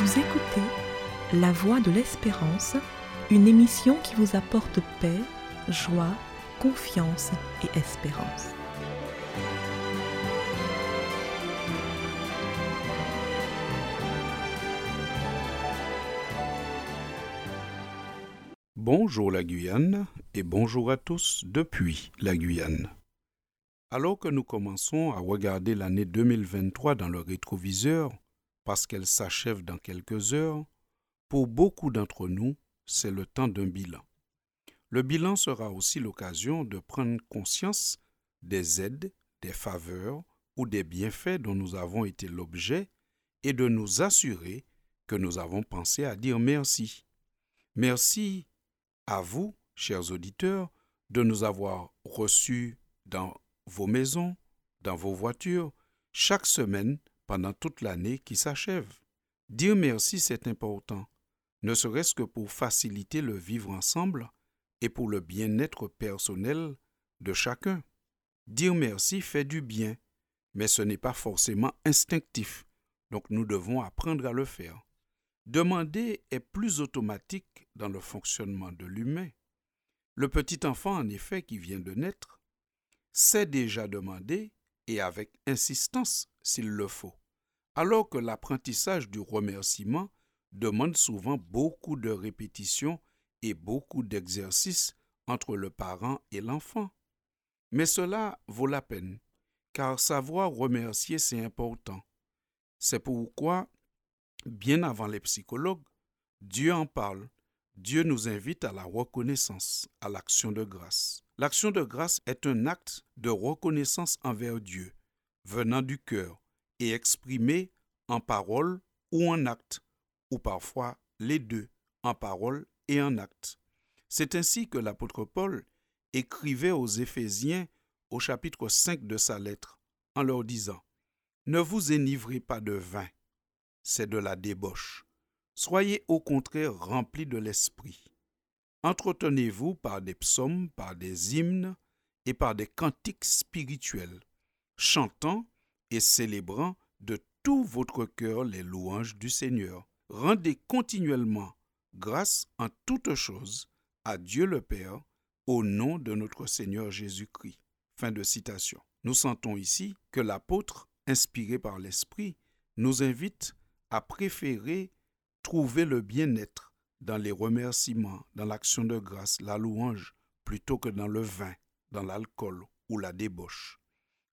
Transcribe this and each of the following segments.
Vous écoutez La Voix de l'Espérance, une émission qui vous apporte paix, joie, confiance et espérance. Bonjour la Guyane et bonjour à tous depuis la Guyane. Alors que nous commençons à regarder l'année 2023 dans le rétroviseur, parce qu'elle s'achève dans quelques heures, pour beaucoup d'entre nous, c'est le temps d'un bilan. Le bilan sera aussi l'occasion de prendre conscience des aides, des faveurs ou des bienfaits dont nous avons été l'objet et de nous assurer que nous avons pensé à dire merci. Merci à vous, chers auditeurs, de nous avoir reçus dans vos maisons, dans vos voitures, chaque semaine pendant toute l'année qui s'achève. Dire merci, c'est important, ne serait-ce que pour faciliter le vivre ensemble et pour le bien-être personnel de chacun. Dire merci fait du bien, mais ce n'est pas forcément instinctif, donc nous devons apprendre à le faire. Demander est plus automatique dans le fonctionnement de l'humain. Le petit enfant, en effet, qui vient de naître, sait déjà demander et avec insistance s'il le faut, alors que l'apprentissage du remerciement demande souvent beaucoup de répétitions et beaucoup d'exercices entre le parent et l'enfant. Mais cela vaut la peine, car savoir remercier, c'est important. C'est pourquoi, bien avant les psychologues, Dieu en parle. Dieu nous invite à la reconnaissance, à l'action de grâce. L'action de grâce est un acte de reconnaissance envers Dieu, venant du cœur et exprimé en parole ou en acte, ou parfois les deux, en parole et en acte. C'est ainsi que l'apôtre Paul écrivait aux Éphésiens au chapitre 5 de sa lettre, en leur disant Ne vous énivrez pas de vin, c'est de la débauche. Soyez au contraire remplis de l'esprit. Entretenez-vous par des psaumes, par des hymnes et par des cantiques spirituels, chantant et célébrant de tout votre cœur les louanges du Seigneur. Rendez continuellement grâce en toutes choses à Dieu le Père au nom de notre Seigneur Jésus-Christ. Nous sentons ici que l'apôtre, inspiré par l'Esprit, nous invite à préférer trouver le bien-être dans les remerciements, dans l'action de grâce, la louange, plutôt que dans le vin, dans l'alcool ou la débauche.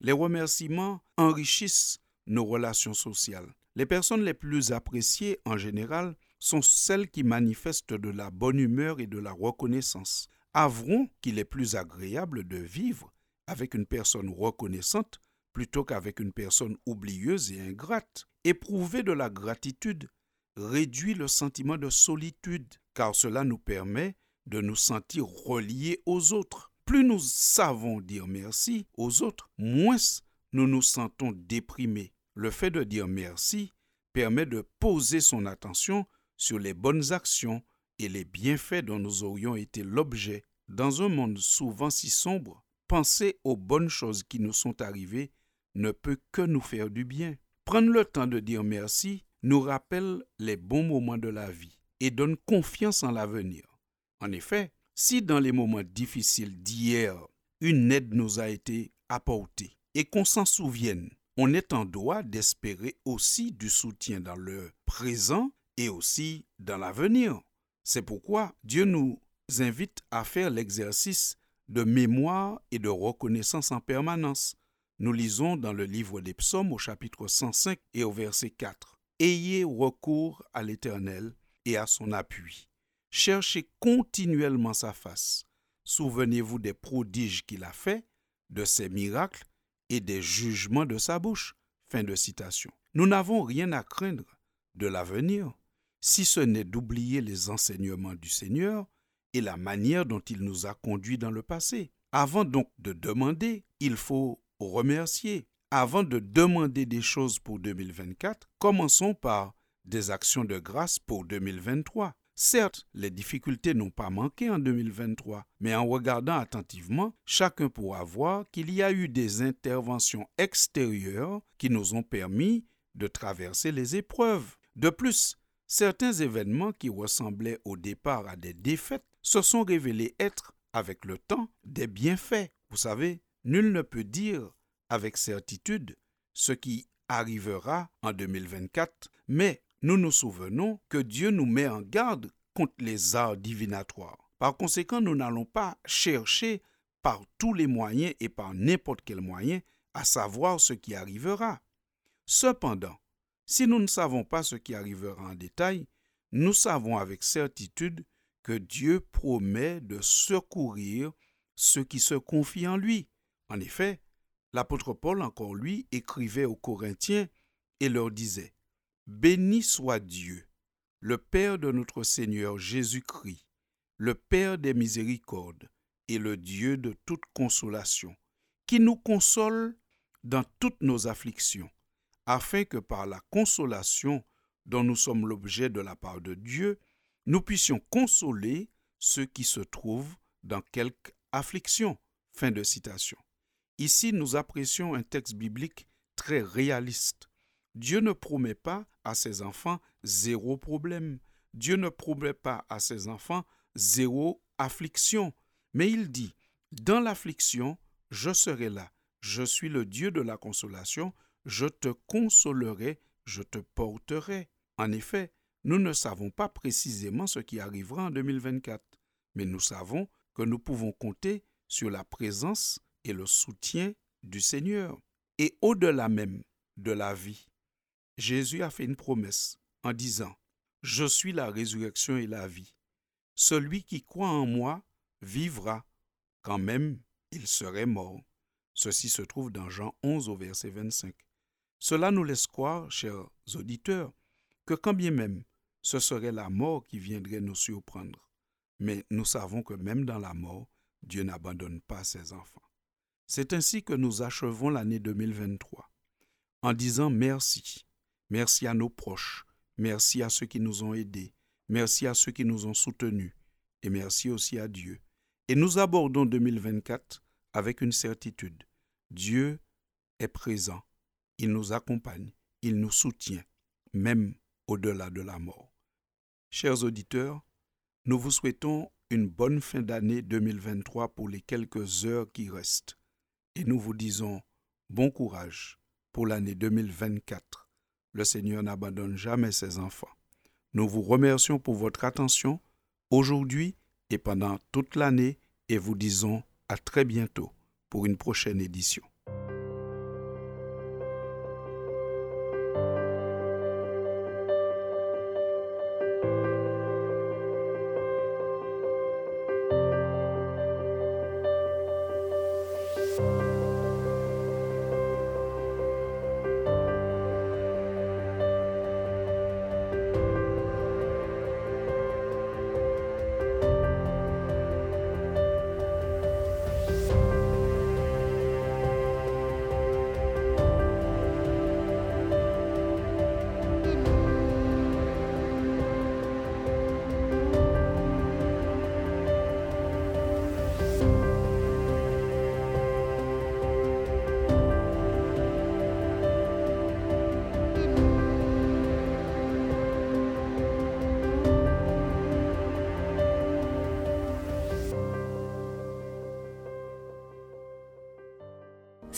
Les remerciements enrichissent nos relations sociales. Les personnes les plus appréciées en général sont celles qui manifestent de la bonne humeur et de la reconnaissance. Avouons qu'il est plus agréable de vivre avec une personne reconnaissante plutôt qu'avec une personne oublieuse et ingrate. Éprouver de la gratitude réduit le sentiment de solitude, car cela nous permet de nous sentir reliés aux autres. Plus nous savons dire merci aux autres, moins nous nous sentons déprimés. Le fait de dire merci permet de poser son attention sur les bonnes actions et les bienfaits dont nous aurions été l'objet. Dans un monde souvent si sombre, penser aux bonnes choses qui nous sont arrivées ne peut que nous faire du bien. Prendre le temps de dire merci nous rappelle les bons moments de la vie et donne confiance en l'avenir. En effet, si dans les moments difficiles d'hier, une aide nous a été apportée et qu'on s'en souvienne, on est en droit d'espérer aussi du soutien dans le présent et aussi dans l'avenir. C'est pourquoi Dieu nous invite à faire l'exercice de mémoire et de reconnaissance en permanence. Nous lisons dans le livre des psaumes au chapitre 105 et au verset 4. Ayez recours à l'Éternel et à son appui. Cherchez continuellement sa face. Souvenez-vous des prodiges qu'il a faits, de ses miracles et des jugements de sa bouche. Nous n'avons rien à craindre de l'avenir, si ce n'est d'oublier les enseignements du Seigneur et la manière dont il nous a conduits dans le passé. Avant donc de demander, il faut remercier. Avant de demander des choses pour 2024, commençons par des actions de grâce pour 2023. Certes, les difficultés n'ont pas manqué en 2023, mais en regardant attentivement, chacun pourra voir qu'il y a eu des interventions extérieures qui nous ont permis de traverser les épreuves. De plus, certains événements qui ressemblaient au départ à des défaites se sont révélés être, avec le temps, des bienfaits. Vous savez, nul ne peut dire avec certitude ce qui arrivera en 2024, mais nous nous souvenons que Dieu nous met en garde contre les arts divinatoires. Par conséquent, nous n'allons pas chercher par tous les moyens et par n'importe quel moyen à savoir ce qui arrivera. Cependant, si nous ne savons pas ce qui arrivera en détail, nous savons avec certitude que Dieu promet de secourir ceux qui se confient en lui. En effet, l'apôtre Paul, encore lui, écrivait aux Corinthiens et leur disait, Béni soit Dieu, le Père de notre Seigneur Jésus-Christ, le Père des miséricordes et le Dieu de toute consolation, qui nous console dans toutes nos afflictions, afin que par la consolation dont nous sommes l'objet de la part de Dieu, nous puissions consoler ceux qui se trouvent dans quelque affliction. Fin de citation. Ici, nous apprécions un texte biblique très réaliste. Dieu ne promet pas à ses enfants zéro problème. Dieu ne promet pas à ses enfants zéro affliction. Mais il dit, dans l'affliction, je serai là. Je suis le Dieu de la consolation. Je te consolerai, je te porterai. En effet, nous ne savons pas précisément ce qui arrivera en 2024, mais nous savons que nous pouvons compter sur la présence et le soutien du Seigneur. Et au-delà même de la vie, Jésus a fait une promesse en disant, Je suis la résurrection et la vie. Celui qui croit en moi vivra, quand même il serait mort. Ceci se trouve dans Jean 11 au verset 25. Cela nous laisse croire, chers auditeurs, que quand bien même ce serait la mort qui viendrait nous surprendre, mais nous savons que même dans la mort, Dieu n'abandonne pas ses enfants. C'est ainsi que nous achevons l'année 2023 en disant merci. Merci à nos proches, merci à ceux qui nous ont aidés, merci à ceux qui nous ont soutenus et merci aussi à Dieu. Et nous abordons 2024 avec une certitude. Dieu est présent, il nous accompagne, il nous soutient, même au-delà de la mort. Chers auditeurs, nous vous souhaitons une bonne fin d'année 2023 pour les quelques heures qui restent et nous vous disons bon courage pour l'année 2024. Le Seigneur n'abandonne jamais ses enfants. Nous vous remercions pour votre attention aujourd'hui et pendant toute l'année et vous disons à très bientôt pour une prochaine édition.